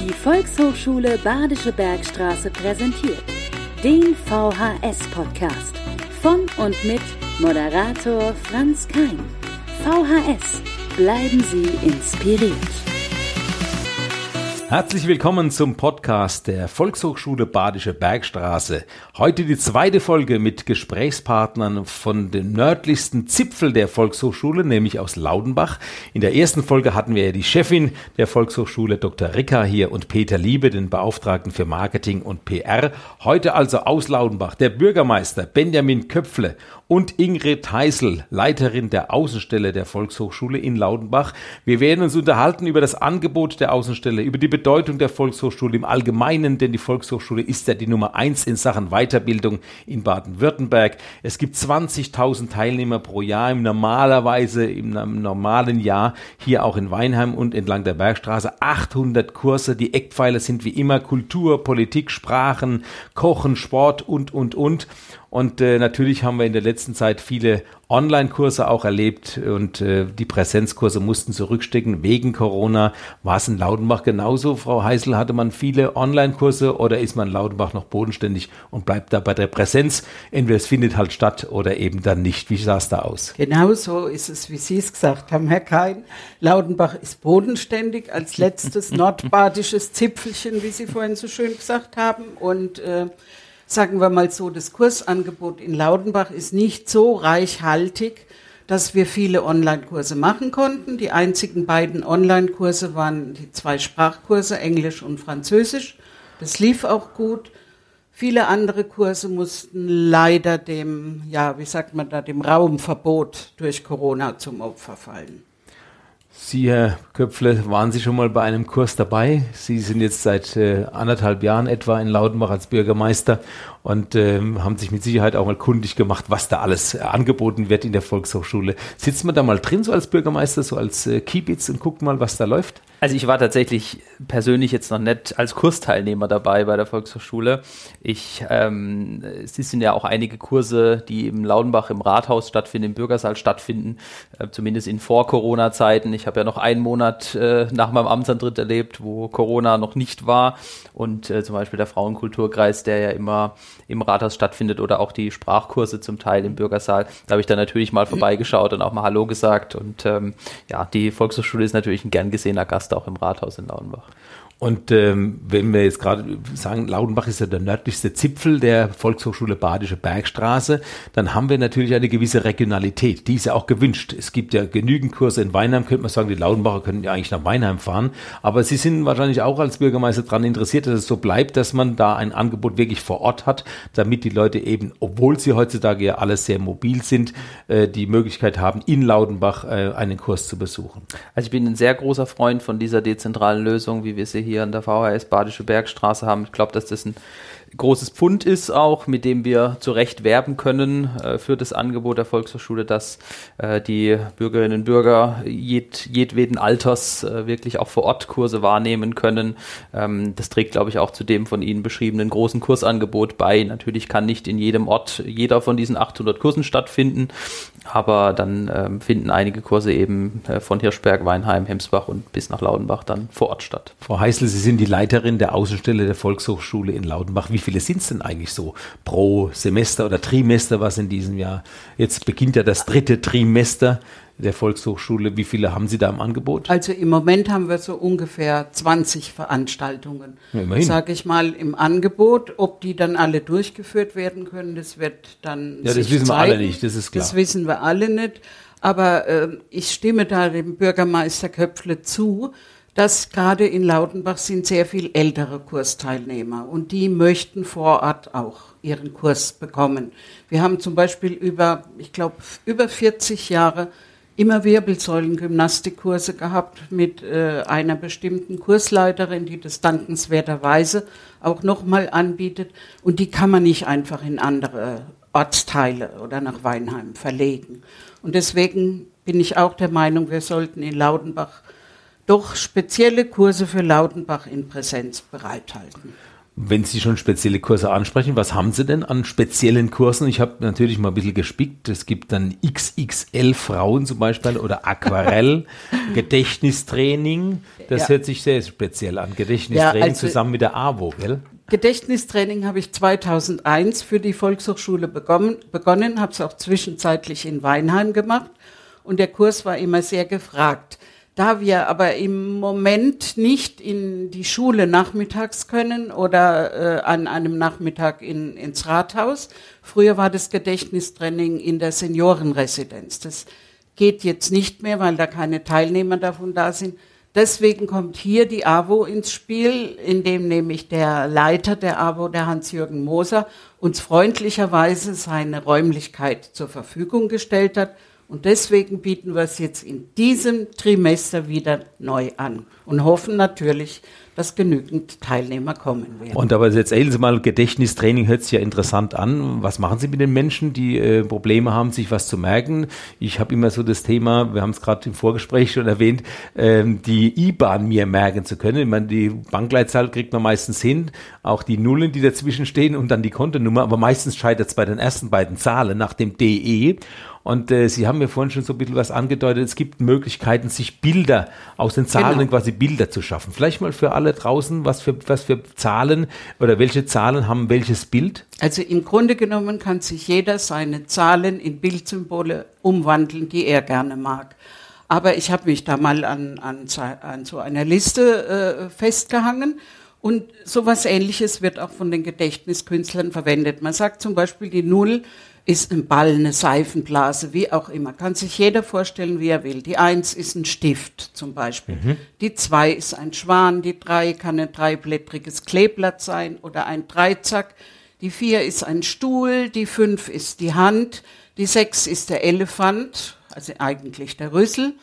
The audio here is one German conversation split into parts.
Die Volkshochschule Badische Bergstraße präsentiert den VHS-Podcast von und mit Moderator Franz Kein. VHS, bleiben Sie inspiriert. Herzlich willkommen zum Podcast der Volkshochschule Badische Bergstraße. Heute die zweite Folge mit Gesprächspartnern von dem nördlichsten Zipfel der Volkshochschule, nämlich aus Laudenbach. In der ersten Folge hatten wir ja die Chefin der Volkshochschule, Dr. Ricker hier und Peter Liebe, den Beauftragten für Marketing und PR. Heute also aus Laudenbach der Bürgermeister Benjamin Köpfle und Ingrid Heisel, Leiterin der Außenstelle der Volkshochschule in Laudenbach. Wir werden uns unterhalten über das Angebot der Außenstelle, über die Bedeutung der Volkshochschule im Allgemeinen, denn die Volkshochschule ist ja die Nummer eins in Sachen Weiterbildung in Baden-Württemberg. Es gibt 20.000 Teilnehmer pro Jahr im normalerweise im normalen Jahr hier auch in Weinheim und entlang der Bergstraße 800 Kurse. Die Eckpfeiler sind wie immer Kultur, Politik, Sprachen, Kochen, Sport und und und. Und äh, natürlich haben wir in der letzten Zeit viele Online-Kurse auch erlebt und äh, die Präsenzkurse mussten zurückstecken wegen Corona. War es in Laudenbach genauso, Frau Heisel? Hatte man viele Online-Kurse oder ist man in Laudenbach noch bodenständig und bleibt da bei der Präsenz? Entweder es findet halt statt oder eben dann nicht. Wie sah es da aus? Genau so ist es, wie Sie es gesagt haben, Herr Kein. Laudenbach ist bodenständig als letztes nordbadisches Zipfelchen, wie Sie vorhin so schön gesagt haben. Und äh, sagen wir mal so, das Kursangebot in Laudenbach ist nicht so reichhaltig, dass wir viele Online-Kurse machen konnten. Die einzigen beiden Online-Kurse waren die zwei Sprachkurse, Englisch und Französisch. Das lief auch gut. Viele andere Kurse mussten leider dem, ja, wie sagt man da, dem Raumverbot durch Corona zum Opfer fallen. Sie, Herr Köpfle, waren Sie schon mal bei einem Kurs dabei? Sie sind jetzt seit äh, anderthalb Jahren etwa in Laudenbach als Bürgermeister und ähm, haben sich mit Sicherheit auch mal kundig gemacht, was da alles äh, angeboten wird in der Volkshochschule. Sitzt man da mal drin, so als Bürgermeister, so als äh, Kiebitz und guckt mal, was da läuft? Also ich war tatsächlich persönlich jetzt noch nicht als Kursteilnehmer dabei bei der Volkshochschule. Ich, ähm, es sind ja auch einige Kurse, die im Laudenbach im Rathaus stattfinden, im Bürgersaal stattfinden, äh, zumindest in Vor-Corona-Zeiten. Ich habe ja noch einen Monat äh, nach meinem Amtsantritt erlebt, wo Corona noch nicht war und äh, zum Beispiel der Frauenkulturkreis, der ja immer im Rathaus stattfindet oder auch die Sprachkurse zum Teil im Bürgersaal. Da habe ich dann natürlich mal vorbeigeschaut und auch mal Hallo gesagt und ähm, ja, die Volkshochschule ist natürlich ein gern gesehener Gast auch im Rathaus in Lauenbach. Und ähm, wenn wir jetzt gerade sagen, Laudenbach ist ja der nördlichste Zipfel der Volkshochschule Badische Bergstraße, dann haben wir natürlich eine gewisse Regionalität. Die ist ja auch gewünscht. Es gibt ja genügend Kurse in Weinheim, könnte man sagen, die Laudenbacher können ja eigentlich nach Weinheim fahren. Aber Sie sind wahrscheinlich auch als Bürgermeister daran interessiert, dass es so bleibt, dass man da ein Angebot wirklich vor Ort hat, damit die Leute eben, obwohl sie heutzutage ja alles sehr mobil sind, äh, die Möglichkeit haben, in Laudenbach äh, einen Kurs zu besuchen. Also ich bin ein sehr großer Freund von dieser dezentralen Lösung, wie wir sie hier hier an der VHS Badische Bergstraße haben. Ich glaube, dass das ein großes Pfund ist auch, mit dem wir zu Recht werben können äh, für das Angebot der Volkshochschule, dass äh, die Bürgerinnen und Bürger jed, jedweden Alters äh, wirklich auch vor Ort Kurse wahrnehmen können. Ähm, das trägt, glaube ich, auch zu dem von Ihnen beschriebenen großen Kursangebot bei. Natürlich kann nicht in jedem Ort jeder von diesen 800 Kursen stattfinden, aber dann ähm, finden einige Kurse eben äh, von Hirschberg, Weinheim, Hemsbach und bis nach Laudenbach dann vor Ort statt. Frau Heißel, Sie sind die Leiterin der Außenstelle der Volkshochschule in Laudenbach. Wie viele sind es denn eigentlich so pro Semester oder Trimester, was in diesem Jahr? Jetzt beginnt ja das dritte Trimester der Volkshochschule. Wie viele haben Sie da im Angebot? Also im Moment haben wir so ungefähr 20 Veranstaltungen, ja, sage ich mal, im Angebot. Ob die dann alle durchgeführt werden können, das wird dann. Ja, das wissen zeigen. wir alle nicht, das ist klar. Das wissen wir alle nicht. Aber äh, ich stimme da dem Bürgermeister Köpfle zu, dass gerade in Lautenbach sind sehr viel ältere Kursteilnehmer und die möchten vor Ort auch ihren Kurs bekommen. Wir haben zum Beispiel über, ich glaube, über 40 Jahre immer Wirbelsäulengymnastikkurse gehabt mit äh, einer bestimmten Kursleiterin, die das dankenswerterweise auch nochmal anbietet. Und die kann man nicht einfach in andere Ortsteile oder nach Weinheim verlegen. Und deswegen bin ich auch der Meinung, wir sollten in Laudenbach doch spezielle Kurse für Lautenbach in Präsenz bereithalten. Wenn Sie schon spezielle Kurse ansprechen, was haben Sie denn an speziellen Kursen? Ich habe natürlich mal ein bisschen gespickt. Es gibt dann XXL Frauen zum Beispiel oder Aquarell, Gedächtnistraining. Das ja. hört sich sehr speziell an. Gedächtnistraining ja, also zusammen mit der AWO, gell? Gedächtnistraining habe ich 2001 für die Volkshochschule begonnen, begonnen habe es auch zwischenzeitlich in Weinheim gemacht und der Kurs war immer sehr gefragt. Da wir aber im Moment nicht in die Schule nachmittags können oder äh, an einem Nachmittag in, ins Rathaus, früher war das Gedächtnistraining in der Seniorenresidenz. Das geht jetzt nicht mehr, weil da keine Teilnehmer davon da sind. Deswegen kommt hier die AWO ins Spiel, indem nämlich der Leiter der AWO, der Hans-Jürgen Moser, uns freundlicherweise seine Räumlichkeit zur Verfügung gestellt hat und deswegen bieten wir es jetzt in diesem Trimester wieder neu an und hoffen natürlich, dass genügend Teilnehmer kommen werden. Und aber jetzt erzählen Sie mal, Gedächtnistraining hört sich ja interessant an. Was machen Sie mit den Menschen, die äh, Probleme haben, sich was zu merken? Ich habe immer so das Thema, wir haben es gerade im Vorgespräch schon erwähnt, ähm, die IBAN mir merken zu können. Ich meine, die Bankleitzahl kriegt man meistens hin, auch die Nullen, die dazwischen stehen und dann die Kontonummer, aber meistens scheitert es bei den ersten beiden Zahlen nach dem DE. Und äh, Sie haben mir vorhin schon so ein bisschen was angedeutet. Es gibt Möglichkeiten, sich Bilder aus den Zahlen genau. quasi Bilder zu schaffen. Vielleicht mal für alle draußen, was für, was für Zahlen oder welche Zahlen haben welches Bild? Also im Grunde genommen kann sich jeder seine Zahlen in Bildsymbole umwandeln, die er gerne mag. Aber ich habe mich da mal an, an, an so einer Liste äh, festgehangen. Und sowas ähnliches wird auch von den Gedächtniskünstlern verwendet. Man sagt zum Beispiel die Null ist ein Ball, eine Seifenblase, wie auch immer. Kann sich jeder vorstellen, wie er will. Die Eins ist ein Stift zum Beispiel. Mhm. Die Zwei ist ein Schwan. Die Drei kann ein dreiblättriges Kleeblatt sein oder ein Dreizack. Die Vier ist ein Stuhl. Die Fünf ist die Hand. Die Sechs ist der Elefant, also eigentlich der Rüssel.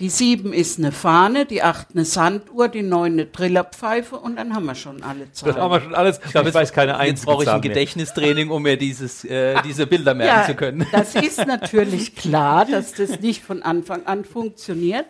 Die sieben ist eine Fahne, die acht eine Sanduhr, die neun eine Trillerpfeife und dann haben wir schon alle Zahlen. Das haben wir schon alles. Ich, glaube, ich weiß keine einzige Jetzt brauche ich ein Gedächtnistraining, um mir dieses, äh, diese Bilder merken ja, zu können. Das ist natürlich klar, dass das nicht von Anfang an funktioniert.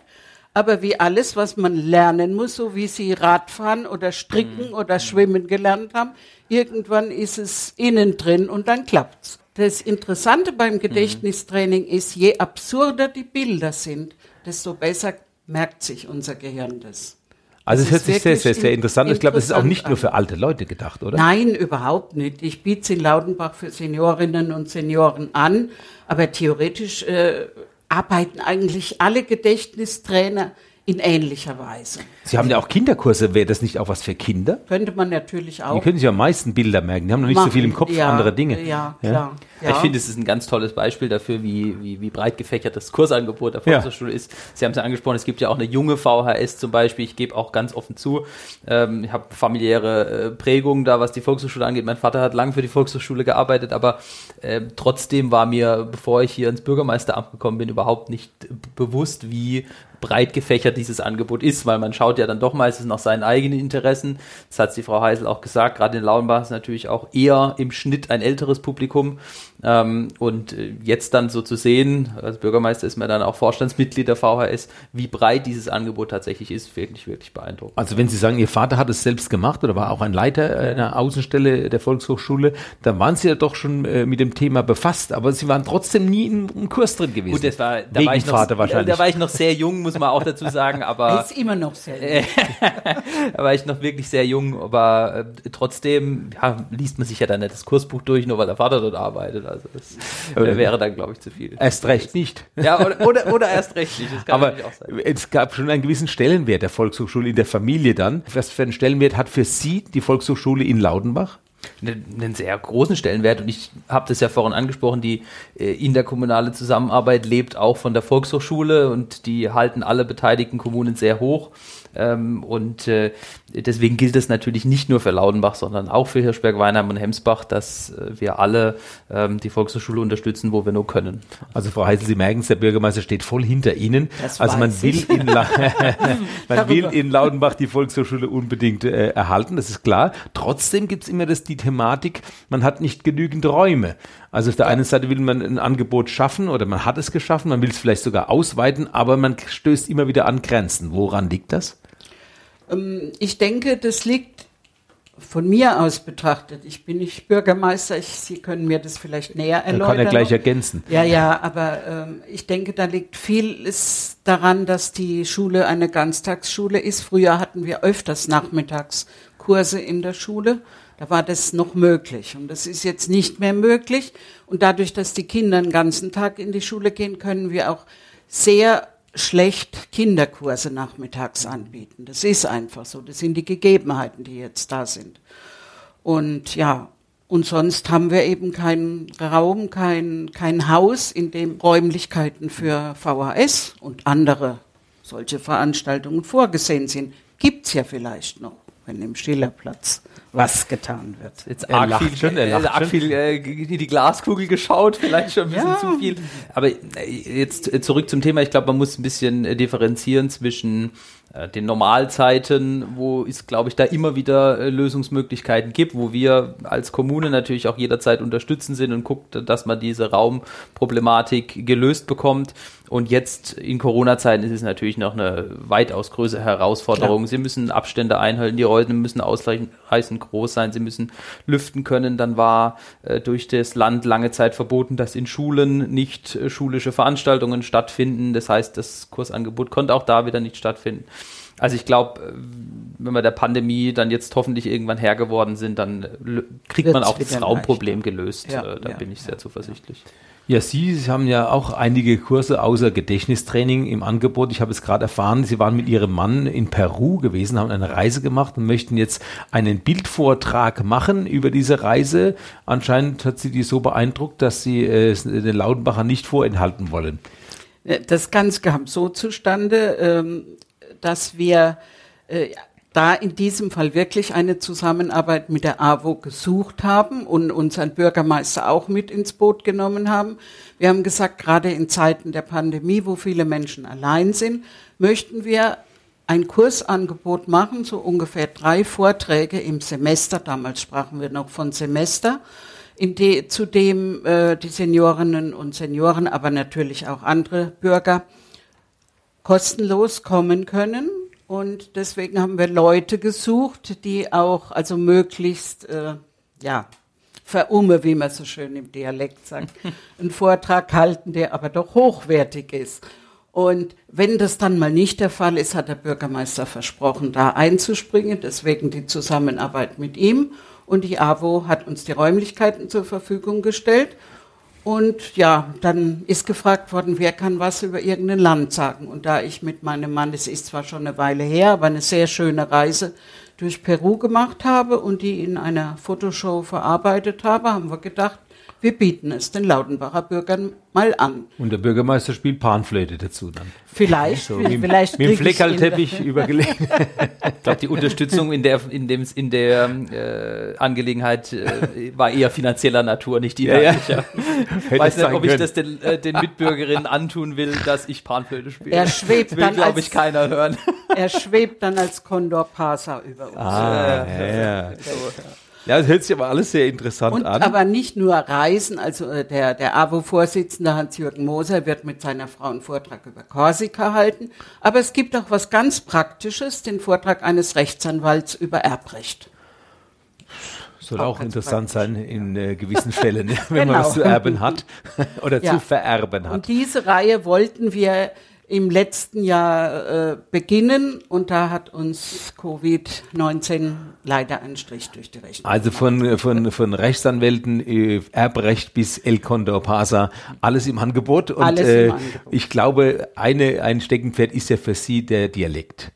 Aber wie alles, was man lernen muss, so wie Sie Radfahren oder Stricken mhm. oder Schwimmen gelernt haben, irgendwann ist es innen drin und dann klappt's. Das Interessante beim mhm. Gedächtnistraining ist, je absurder die Bilder sind, desto besser merkt sich unser Gehirn das. Also es hört sich sehr, sehr, sehr interessant. Ich glaube, es ist auch nicht nur für alte Leute gedacht, oder? Nein, überhaupt nicht. Ich biete es in Laudenbach für Seniorinnen und Senioren an, aber theoretisch äh, arbeiten eigentlich alle Gedächtnistrainer in ähnlicher Weise. Sie haben ja auch Kinderkurse. Wäre das nicht auch was für Kinder? Könnte man natürlich auch. Die können sich am meisten Bilder merken. Die haben noch nicht Machen. so viel im Kopf, ja, andere Dinge. Ja, klar. Ja. Ich finde, es ist ein ganz tolles Beispiel dafür, wie, wie, wie breit gefächert das Kursangebot der Volkshochschule ja. ist. Sie haben es ja angesprochen, es gibt ja auch eine junge VHS zum Beispiel. Ich gebe auch ganz offen zu, ähm, ich habe familiäre äh, Prägungen da, was die Volkshochschule angeht. Mein Vater hat lange für die Volkshochschule gearbeitet, aber äh, trotzdem war mir, bevor ich hier ins Bürgermeisteramt gekommen bin, überhaupt nicht bewusst, wie breit gefächert dieses Angebot ist, weil man schaut ja dann doch meistens nach seinen eigenen Interessen. Das hat die Frau Heisel auch gesagt. Gerade in Lauenbach ist natürlich auch eher im Schnitt ein älteres Publikum. Ähm, und äh, jetzt dann so zu sehen, als Bürgermeister ist man dann auch Vorstandsmitglied der VHS, wie breit dieses Angebot tatsächlich ist, wirklich, wirklich beeindruckend. Also wenn Sie sagen, Ihr Vater hat es selbst gemacht oder war auch ein Leiter einer Außenstelle der Volkshochschule, dann waren Sie ja doch schon äh, mit dem Thema befasst, aber Sie waren trotzdem nie im Kurs drin gewesen. Gut, das war, da, war ich, noch, da war ich noch sehr jung, muss man auch dazu sagen, aber. Er ist immer noch sehr jung. da war ich noch wirklich sehr jung, aber äh, trotzdem ja, liest man sich ja dann nicht das Kursbuch durch, nur weil der Vater dort arbeitet. Also das äh, wäre dann, glaube ich, zu viel. Erst recht nicht. Ja, oder, oder, oder erst recht nicht. Aber es gab schon einen gewissen Stellenwert der Volkshochschule in der Familie dann. Was für einen Stellenwert hat für Sie die Volkshochschule in Laudenbach? einen sehr großen Stellenwert und ich habe das ja vorhin angesprochen, die äh, interkommunale Zusammenarbeit lebt auch von der Volkshochschule und die halten alle beteiligten Kommunen sehr hoch. Ähm, und äh, deswegen gilt es natürlich nicht nur für Laudenbach, sondern auch für Hirschberg, Weinheim und Hemsbach, dass äh, wir alle ähm, die Volkshochschule unterstützen, wo wir nur können. Also Frau Heisel, Sie merken es, der Bürgermeister steht voll hinter Ihnen. Das also man will, in man will in Laudenbach die Volkshochschule unbedingt äh, erhalten, das ist klar. Trotzdem gibt es immer das, die Thematik, man hat nicht genügend Räume. Also auf der einen Seite will man ein Angebot schaffen oder man hat es geschaffen, man will es vielleicht sogar ausweiten, aber man stößt immer wieder an Grenzen. Woran liegt das? Ähm, ich denke, das liegt von mir aus betrachtet, ich bin nicht Bürgermeister, ich, Sie können mir das vielleicht näher erläutern. Dann kann er gleich ergänzen. Ja, ja, aber ähm, ich denke, da liegt vieles daran, dass die Schule eine Ganztagsschule ist. Früher hatten wir öfters Nachmittagskurse in der Schule. Da war das noch möglich. Und das ist jetzt nicht mehr möglich. Und dadurch, dass die Kinder den ganzen Tag in die Schule gehen, können wir auch sehr schlecht Kinderkurse nachmittags anbieten. Das ist einfach so. Das sind die Gegebenheiten, die jetzt da sind. Und ja, und sonst haben wir eben keinen Raum, kein, kein Haus, in dem Räumlichkeiten für VHS und andere solche Veranstaltungen vorgesehen sind. Gibt's ja vielleicht noch, wenn im Schillerplatz was getan wird. Jetzt er arg viel, schon, er lacht arg viel äh, in die Glaskugel geschaut, vielleicht schon ein bisschen ja. zu viel. Aber äh, jetzt äh, zurück zum Thema. Ich glaube, man muss ein bisschen äh, differenzieren zwischen äh, den Normalzeiten, wo es, glaube ich, da immer wieder äh, Lösungsmöglichkeiten gibt, wo wir als Kommune natürlich auch jederzeit unterstützen sind und guckt, dass man diese Raumproblematik gelöst bekommt. Und jetzt in Corona-Zeiten ist es natürlich noch eine weitaus größere Herausforderung. Klar. Sie müssen Abstände einhalten, die Räume müssen ausreichend groß sein, sie müssen lüften können. Dann war äh, durch das Land lange Zeit verboten, dass in Schulen nicht äh, schulische Veranstaltungen stattfinden. Das heißt, das Kursangebot konnte auch da wieder nicht stattfinden. Also ich glaube, äh, wenn wir der Pandemie dann jetzt hoffentlich irgendwann Herr geworden sind, dann äh, kriegt Wird's man auch das Raumproblem gelöst. Ja, da ja, bin ich sehr zuversichtlich. Ja, Sie haben ja auch einige Kurse außer Gedächtnistraining im Angebot. Ich habe es gerade erfahren, Sie waren mit Ihrem Mann in Peru gewesen, haben eine Reise gemacht und möchten jetzt einen Bildvortrag machen über diese Reise. Anscheinend hat Sie die so beeindruckt, dass Sie äh, den Lautenbacher nicht vorenthalten wollen. Das Ganze kam so zustande, ähm, dass wir äh, da in diesem Fall wirklich eine Zusammenarbeit mit der AWO gesucht haben und unseren Bürgermeister auch mit ins Boot genommen haben. Wir haben gesagt, gerade in Zeiten der Pandemie, wo viele Menschen allein sind, möchten wir ein Kursangebot machen, so ungefähr drei Vorträge im Semester. Damals sprachen wir noch von Semester, in de, zu dem äh, die Seniorinnen und Senioren, aber natürlich auch andere Bürger kostenlos kommen können und deswegen haben wir Leute gesucht, die auch, also möglichst, äh, ja, verumme, wie man so schön im Dialekt sagt, einen Vortrag halten, der aber doch hochwertig ist. Und wenn das dann mal nicht der Fall ist, hat der Bürgermeister versprochen, da einzuspringen. Deswegen die Zusammenarbeit mit ihm. Und die AWO hat uns die Räumlichkeiten zur Verfügung gestellt. Und ja, dann ist gefragt worden, wer kann was über irgendein Land sagen. Und da ich mit meinem Mann, es ist zwar schon eine Weile her, aber eine sehr schöne Reise durch Peru gemacht habe und die in einer Fotoshow verarbeitet habe, haben wir gedacht, wir bieten es den Lautenbacher Bürgern mal an. Und der Bürgermeister spielt Panflöte dazu dann. Vielleicht, so, mit, vielleicht mit dem Fleckerlteppich übergelegt. ich glaube, die Unterstützung in der, in dem, in der äh, Angelegenheit äh, war eher finanzieller Natur, nicht die ja, ja. Ich weiß nicht, ob ich das den, äh, den Mitbürgerinnen antun will, dass ich Panflöte spiele. Er schwebt das will, glaube ich, keiner hören. Er schwebt dann als Condor Pasa über uns. Ah, ja, ja. So. Ja, das hört sich aber alles sehr interessant und, an. Aber nicht nur Reisen, also äh, der, der AWO-Vorsitzende Hans-Jürgen Moser wird mit seiner Frau einen Vortrag über Korsika halten, aber es gibt auch was ganz Praktisches, den Vortrag eines Rechtsanwalts über Erbrecht. Soll auch, auch interessant sein in äh, gewissen Fällen, wenn genau. man was zu erben hat oder ja. zu vererben hat. Und diese Reihe wollten wir im letzten Jahr äh, beginnen und da hat uns Covid-19 leider einen Strich durch die Rechnung. Also von, von, von Rechtsanwälten, äh, Erbrecht bis El Condor Pasa, alles im Angebot. Und alles äh, im Angebot. ich glaube, eine, ein Steckenpferd ist ja für Sie der Dialekt.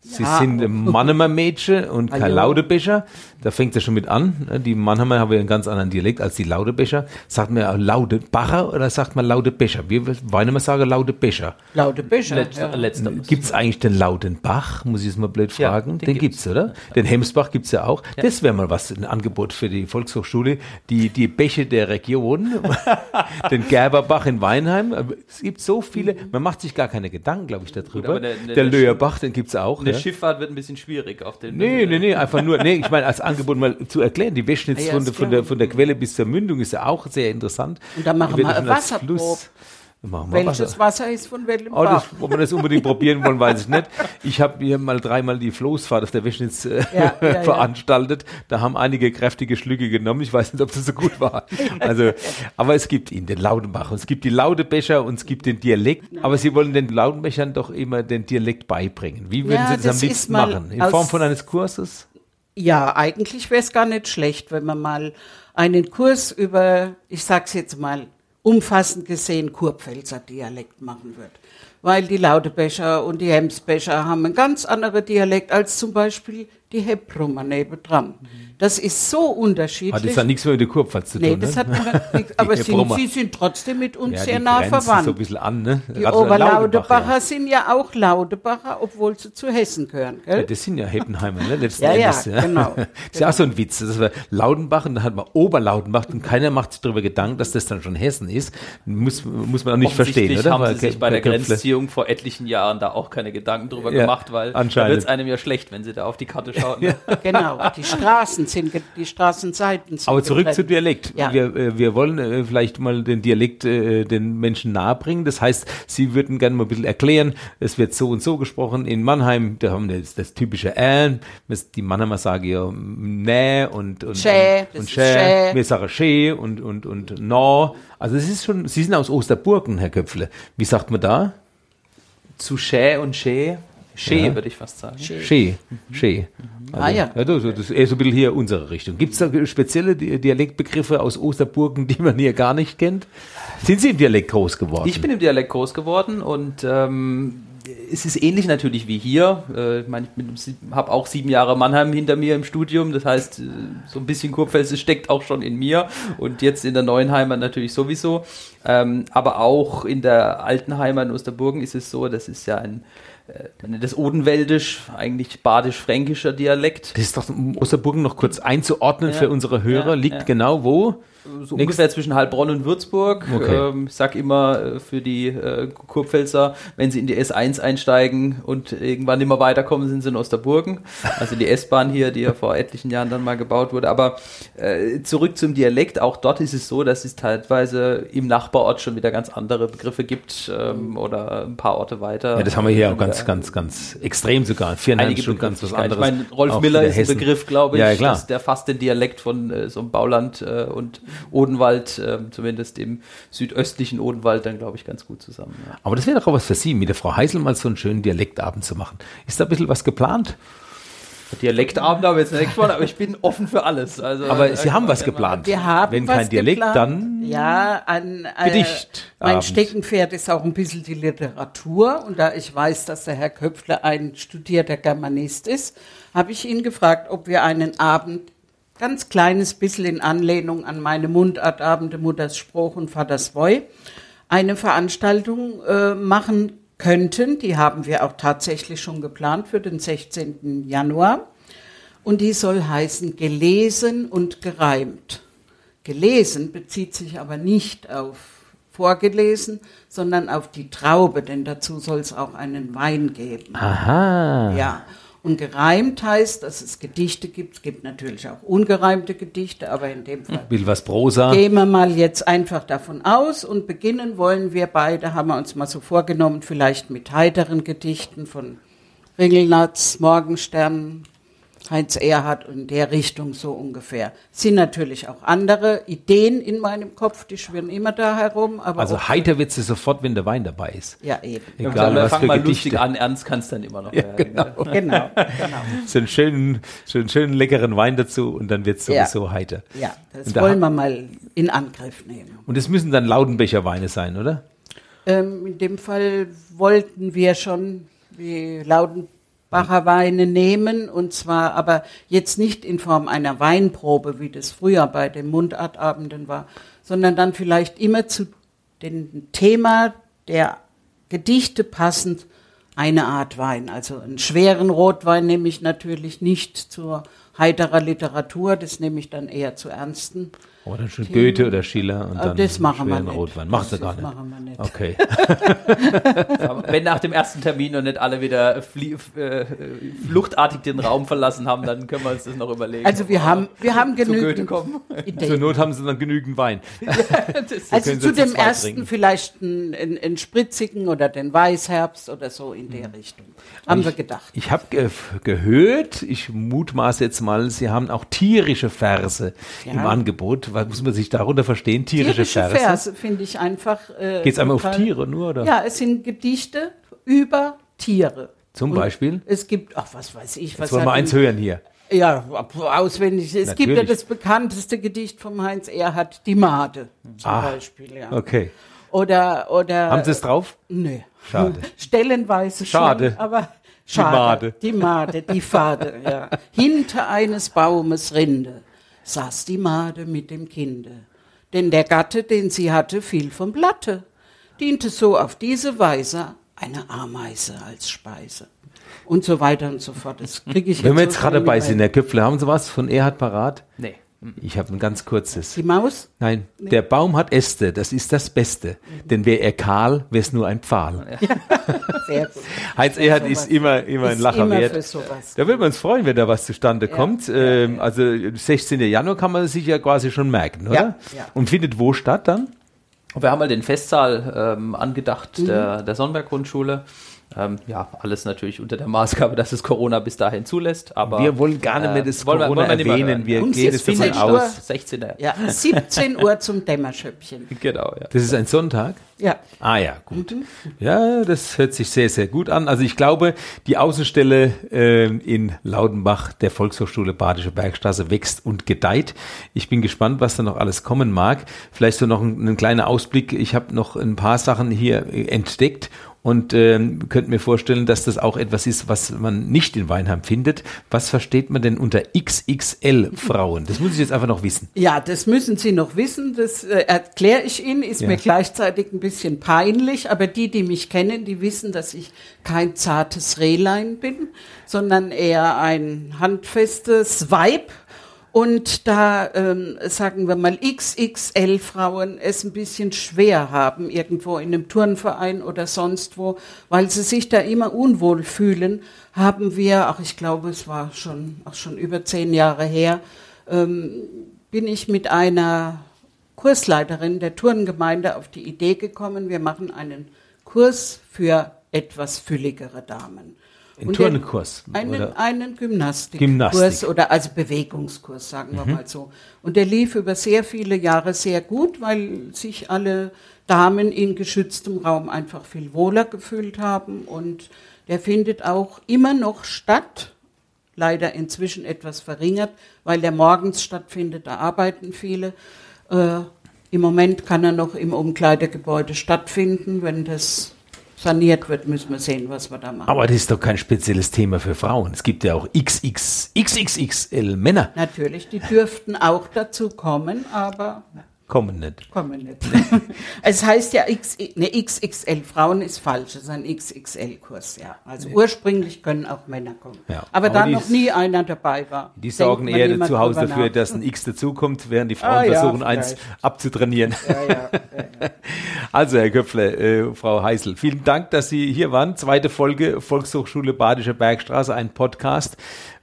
Sie ja. sind Mannheimer Mädchen und kein Laudebecher. Da fängt es ja schon mit an. Die Mannheimer haben ja einen ganz anderen Dialekt als die Laudebecher. Sagt man ja Laudebacher oder sagt man Laudebecher? Wir wollen immer sagen Laudebecher. Laudebecher. Letz, ja. Gibt es eigentlich den Laudenbach? Muss ich es mal blöd fragen. Ja, den, den gibt's, oder? Den Hemsbach gibt's ja auch. Ja. Das wäre mal was, ein Angebot für die Volkshochschule. Die, die Bäche der Region. den Gerberbach in Weinheim. Es gibt so viele. Man macht sich gar keine Gedanken, glaube ich, darüber. Gut, der, der, der Löherbach, den gibt's auch. Der Schifffahrt wird ein bisschen schwierig auf den. Nee, nee, nee, einfach nur, nee, ich meine, als Angebot mal zu erklären. Die Wäschnitz ja, von, der, von, der, Quelle bis zur Mündung ist ja auch sehr interessant. Und dann machen wir eine Wasserprobe. Welches Wasser ist von welchem Oh, das, ob wir das unbedingt probieren wollen, weiß ich nicht. Ich habe hier mal dreimal die Floßfahrt auf der Weschnitz äh, Ja, ja, veranstaltet. Da haben einige kräftige Schlücke genommen. Ich weiß nicht, ob das so gut war. Also, aber es gibt ihn, den Laudenbach. Und es gibt die Laudebecher und es gibt den Dialekt. Aber Sie wollen den Laudenbechern doch immer den Dialekt beibringen. Wie würden Sie das, das am liebsten machen? In Form von eines Kurses? Ja, eigentlich wäre es gar nicht schlecht, wenn man mal einen Kurs über, ich sag's jetzt mal, umfassend gesehen Kurpfälzer Dialekt machen wird. Weil die Lautebecher und die Hemsbecher haben einen ganz anderen Dialekt als zum Beispiel die Hebrummer nebendran. Das ist so unterschiedlich. Hat jetzt dann nichts mehr mit der Kurpfalz zu tun, nee, das ne? hat man nichts, aber sind, sie sind trotzdem mit uns ja, sehr die nah grenzen verwandt. so ein bisschen an, ne? die Also Oberlaudebacher ja. sind ja auch Laudebacher, obwohl sie zu Hessen gehören, Ja, gell? das sind ja Heppenheimer, ne? Letzten Ja, ja, Endes, genau. Das ist ja auch so ein Witz. Das war Laudenbach und dann hat man Oberlaudenbach und keiner macht sich darüber Gedanken, dass das dann schon Hessen ist. Muss, muss man auch nicht verstehen, Offensichtlich oder? haben sie sich bei der Grenzziehung vor etlichen Jahren da auch keine Gedanken drüber Ja, gemacht, weil da wird es einem ja schlecht, wenn sie da auf die Karte schauen. ne? Genau, die Straßen sind, die Straßenseiten sind Aber zurück getrennt. zu Dialekt. Ja. Wir, äh, wir wollen äh, vielleicht mal den Dialekt äh, den Menschen nahebringen. Das heißt, Sie würden gerne mal ein bisschen erklären, es wird so und so gesprochen. In Mannheim, da haben wir das, das typische Ä. Die Mannheimer sagen ja Nä und und, Schä, und, und. Schä. Wir sagen Schä und und und No. Also es ist schon, Sie sind aus Osterburgen, Herr Köpfle. Wie sagt man da? Zu Schä und Schä. Schä, Ja. würde ich fast sagen. Schä. Schä. Also, Ah, ja. das, das ist eher so ein bisschen hier unsere Richtung. Gibt es da spezielle Di- Dialektbegriffe aus Osterburgen, die man hier gar nicht kennt? Sind Sie im Dialekt groß geworden? Ich bin im Dialekt groß geworden und ähm, es ist ähnlich natürlich wie hier. Äh, ich meine, ich habe auch sieben Jahre Mannheim hinter mir im Studium. Das heißt, äh, so ein bisschen Kurpfälzisch steckt auch schon in mir und jetzt in der neuen Heimat natürlich sowieso. Ähm, aber auch in der alten Heimat in Osterburgen ist es so, das ist ja ein das Odenwäldisch, eigentlich badisch-fränkischer Dialekt. Das ist doch um Osterburgen noch kurz einzuordnen Ja. für unsere Hörer. Ja, Liegt ja. genau wo? So ungefähr zwischen Heilbronn und Würzburg. Okay. Ähm, ich sag immer äh, für die äh, Kurpfälzer, wenn sie in die S1 einsteigen und irgendwann nicht mehr weiterkommen, sind sie in Osterburgen. Also die S-Bahn hier, die ja vor etlichen Jahren dann mal gebaut wurde. Aber äh, zurück zum Dialekt, auch dort ist es so, dass es teilweise im Nachbarort schon wieder ganz andere Begriffe gibt ähm, oder ein paar Orte weiter. Ja, das haben wir hier auch Wieder ganz, ganz, ganz extrem sogar. Viereinhalb Stunden ganz was anderes. Ich meine, Rolf Auch Miller ist ein. Begriff, glaube ich, Ja, klar. dass der fast den Dialekt von äh, so einem Bauland äh, und Odenwald, äh, zumindest im südöstlichen Odenwald, dann glaube ich ganz gut zusammen. Ja. Aber das wäre doch auch was für Sie, mit der Frau Heisel mal so einen schönen Dialektabend zu machen. Ist da ein bisschen was geplant? Dialektabend haben wir jetzt nicht gesprochen, aber ich bin offen für alles. Also, Aber äh, Sie haben was man- geplant. Wir haben Wenn was kein Dialekt, geplant. dann ja, ein äh, Gedicht Mein Abend. Steckenpferd ist auch ein bisschen die Literatur und da ich weiß, dass der Herr Köpfle ein studierter Germanist ist, habe ich ihn gefragt, ob wir einen Abend ganz kleines bisschen in Anlehnung an meine Mundartabende Mutters Spruch und Vaters Woi eine Veranstaltung äh, machen könnten. Die haben wir auch tatsächlich schon geplant für den 16. Januar. Und die soll heißen gelesen und gereimt. Gelesen bezieht sich aber nicht auf vorgelesen, sondern auf die Traube, denn dazu soll es auch einen Wein geben. Aha. Ja. Und gereimt heißt, dass es Gedichte gibt. Es gibt natürlich auch ungereimte Gedichte, aber in dem Fall Will was Prosa. gehen wir mal jetzt einfach davon aus und beginnen wollen wir beide, haben wir uns mal so vorgenommen, vielleicht mit heiteren Gedichten von Ringelnatz, Morgenstern, Heinz Erhardt in der Richtung so ungefähr. Sind natürlich auch andere Ideen in meinem Kopf, die schwirren immer da herum, aber Also auch, heiter wird sie sofort, wenn der Wein dabei ist. ja eben. Ja, Egal wir was fangen für mal Gedichte. lustig an, ernst kann es dann immer noch werden. genau. Genau, genau. So einen schönen, so einen schönen leckeren Wein dazu und dann wird es Ja. sowieso heiter. Ja, das Und da wollen wir mal in Angriff nehmen. Und es müssen dann Laudenbecher Weine sein, oder? Ähm, in dem Fall wollten wir schon die Laudenbacher Weine nehmen und zwar aber jetzt nicht in Form einer Weinprobe, wie das früher bei den Mundartabenden war, sondern dann vielleicht immer zu dem Thema der Gedichte passend eine Art Wein. Also einen schweren Rotwein nehme ich natürlich nicht zur heiterer Literatur, das nehme ich dann eher zu ernsten. Oder schon Goethe oder Schiller und dann das machen wir nicht. Rotwein. Macht Das ihr gar nicht. machen wir nicht. Okay. Wenn nach dem ersten Termin noch nicht alle wieder flie- äh, fluchtartig den Raum verlassen haben, dann können wir uns das noch überlegen. Also wir haben, wir haben zu Goethe genügend kommen. Zur. Not haben sie dann genügend Wein. Also zu zu dem ersten trinken. vielleicht einen, einen, spritzigen oder den Weißherbst oder so in der Richtung. Haben wir gedacht. Ich habe ge gehört, ich mutmaße jetzt mal, Sie haben auch tierische Verse Ja. im Angebot. Was muss man sich darunter verstehen? Tierische, Tierische Verse. Verse finde ich einfach. Äh, Geht es einmal auf Tiere nur? Oder? Ja, es sind Gedichte über Tiere. Zum Und Beispiel? Es gibt, ach, was weiß ich, was Jetzt wollen wir eins hören hier. Ja, auswendig. Es gibt ja Natürlich. das bekannteste Gedicht vom Heinz Erhardt, Die Made zum Ah, Beispiel. Ja. Okay. Oder, oder. Haben Sie es drauf? Nee. Schade. Stellenweise Schade. schon, aber schade. Made. Die Made, die Fade, ja. Hinter eines Baumes Rinde saß die Made mit dem Kinde. Denn der Gatte, den sie hatte, fiel vom Blatte, diente so auf diese Weise eine Ameise als Speise. Und so weiter und so fort. Das kriege ich Wenn wir jetzt gerade mir sind, bei. Herr Köpfler, haben Sie was von Erhard parat? Nee. Ich habe ein ganz kurzes. Die Maus? Nein, der Baum hat Äste, das ist das Beste. Denn wäre er kahl, wäre es nur ein Pfahl. Sehr gut. Heinz Erhard ist immer, immer ein Ist Lacher immer wert. für sowas. Da würden wir uns freuen, wenn da was zustande kommt. Ähm, Also 16. Januar kann man sich ja quasi schon merken, oder? Ja, ja. Und findet wo statt dann? Wir haben mal den Festsaal ähm, angedacht der, der Sonnenberg-Grundschule. Ähm, ja, alles natürlich unter der Maßgabe, dass es Corona bis dahin zulässt. Aber wir wollen gar nicht mehr äh, das wollen wir- Corona wollen wir nicht mehr erwähnen. Wir Und gehen jetzt davon aus. Uhr- 16. Ja, 17 Uhr zum Dämmerschöppchen. Genau, ja. Das ist ein Sonntag? Ja. Ah ja, gut. Ja, das hört sich sehr, sehr gut an. Also ich glaube, die Außenstelle ähm, in Laudenbach der Volkshochschule Badische Bergstraße wächst und gedeiht. Ich bin gespannt, was da noch alles kommen mag. Vielleicht so noch ein, ein kleiner Ausblick. Ich habe noch ein paar Sachen hier äh, entdeckt und ähm, könnte mir vorstellen, dass das auch etwas ist, was man nicht in Weinheim findet. Was versteht man denn unter XXL Frauen? Das muss ich jetzt einfach noch wissen. Ja, das müssen Sie noch wissen. Das äh, erkläre ich Ihnen, ist Ja. mir gleichzeitig ein bisschen peinlich, aber die, die mich kennen, die wissen, dass ich kein zartes Rehlein bin, sondern eher ein handfestes Weib. Und da, ähm, sagen wir mal, XXL-Frauen es ein bisschen schwer haben, irgendwo in einem Turnverein oder sonst wo, weil sie sich da immer unwohl fühlen, haben wir, ach ich glaube, es war schon, auch schon über zehn Jahre her, ähm, bin ich mit einer Kursleiterin der Turngemeinde auf die Idee gekommen, wir machen einen Kurs für etwas fülligere Damen. Ein der- Turnkurs, Einen, oder? einen Gymnastikkurs Gymnastik. oder also Bewegungskurs, sagen Mhm. wir mal so. Und der lief über sehr viele Jahre sehr gut, weil sich alle Damen in geschütztem Raum einfach viel wohler gefühlt haben. Und der findet auch immer noch statt, leider inzwischen etwas verringert, weil der morgens stattfindet, da arbeiten viele. Äh, Im Moment kann er noch im Umkleidegebäude stattfinden. Wenn das saniert wird, müssen wir sehen, was wir da machen. Aber das ist doch kein spezielles Thema für Frauen. Es gibt ja auch XX, XXXL Männer. Natürlich, die dürften auch dazu kommen, aber Kommen nicht. kommen nicht. es heißt ja X, ne, XXL, Frauen ist falsch, es ist ein XXL-Kurs, ja. Also ursprünglich können auch Männer kommen. Ja, Aber, aber da noch nie einer dabei war. Die sorgen eher zu Hause dafür, nach. dass ein X dazukommt, während die Frauen Ah, ja, versuchen, eins vielleicht. abzutrainieren. Ja, ja, ja. Also, Herr Köpfler, äh, Frau Heißel, vielen Dank, dass Sie hier waren. Zweite Folge Volkshochschule Badische Bergstraße, ein Podcast,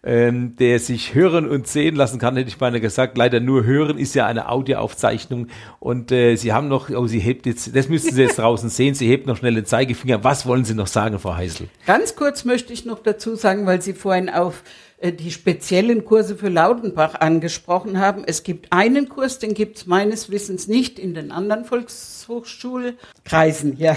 ähm, der sich hören und sehen lassen kann, hätte ich beinahe gesagt. Leider nur hören ist ja eine Audioaufzeichnung. Und äh, Sie haben noch, oh, Sie hebt jetzt, das müssten Sie jetzt draußen sehen, Sie hebt noch schnell den Zeigefinger. Was wollen Sie noch sagen, Frau Heißel? Ganz kurz möchte ich noch dazu sagen, weil Sie vorhin auf die speziellen Kurse für Laudenbach angesprochen haben. Es gibt einen Kurs, den gibt es meines Wissens nicht in den anderen Volkshochschulkreisen, ja.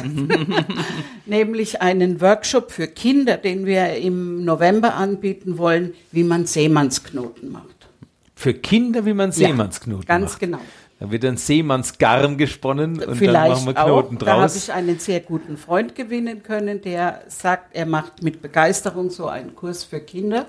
Nämlich einen Workshop für Kinder, den wir im November anbieten wollen, wie man Seemannsknoten macht. Für Kinder, wie man Ja, Seemannsknoten ganz macht. genau. Dann wird ein Seemannsgarn gesponnen und Vielleicht dann machen wir Knoten auch. Da habe draus. ich einen sehr guten Freund gewinnen können, der sagt, er macht mit Begeisterung so einen Kurs für Kinder.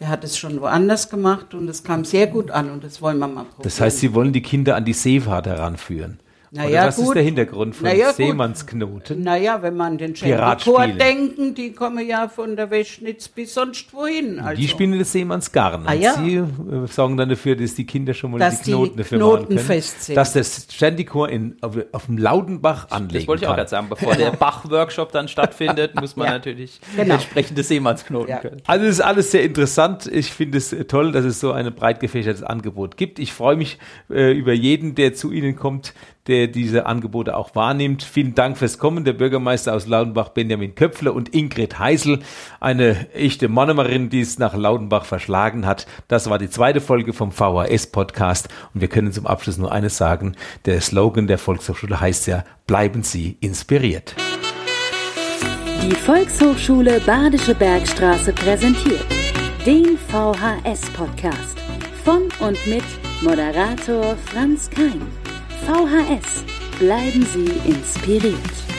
Der hat es schon woanders gemacht und es kam sehr gut an und das wollen wir mal probieren. Das heißt, Sie wollen die Kinder an die Seefahrt heranführen. Naja, Oder was ist gut. der Hintergrund von Naja, gut. Seemannsknoten? Naja, wenn man den spielen. denken, die kommen ja von der Weschnitz bis sonst wohin. Also, Die spielen das Seemannsgarn. Ah, ja. Sie äh, sorgen dann dafür, dass die Kinder schon mal Dass die Knoten die dafür Knoten machen können. fest sind. Dass das Ständichor in, auf, auf dem Laudenbach anlegen Das wollte ich auch gerade sagen. Bevor der Bach-Workshop dann stattfindet, muss man Ja. natürlich Genau. entsprechende Seemannsknoten Ja. können. Also es ist alles sehr interessant. Ich finde es äh, toll, dass es so ein breit gefächertes Angebot gibt. Ich freue mich äh, über jeden, der zu Ihnen kommt, der diese Angebote auch wahrnimmt. Vielen Dank fürs Kommen. Der Bürgermeister aus Laudenbach, Benjamin Köpfler und Ingrid Heisel, eine echte Monomerin, die es nach Laudenbach verschlagen hat. Das war die zweite Folge vom VHS-Podcast. Und wir können zum Abschluss nur eines sagen. Der Slogan der Volkshochschule heißt ja, bleiben Sie inspiriert. Die Volkshochschule Badische Bergstraße präsentiert den VHS-Podcast von und mit Moderator Franz Kein. VHS, bleiben Sie inspiriert.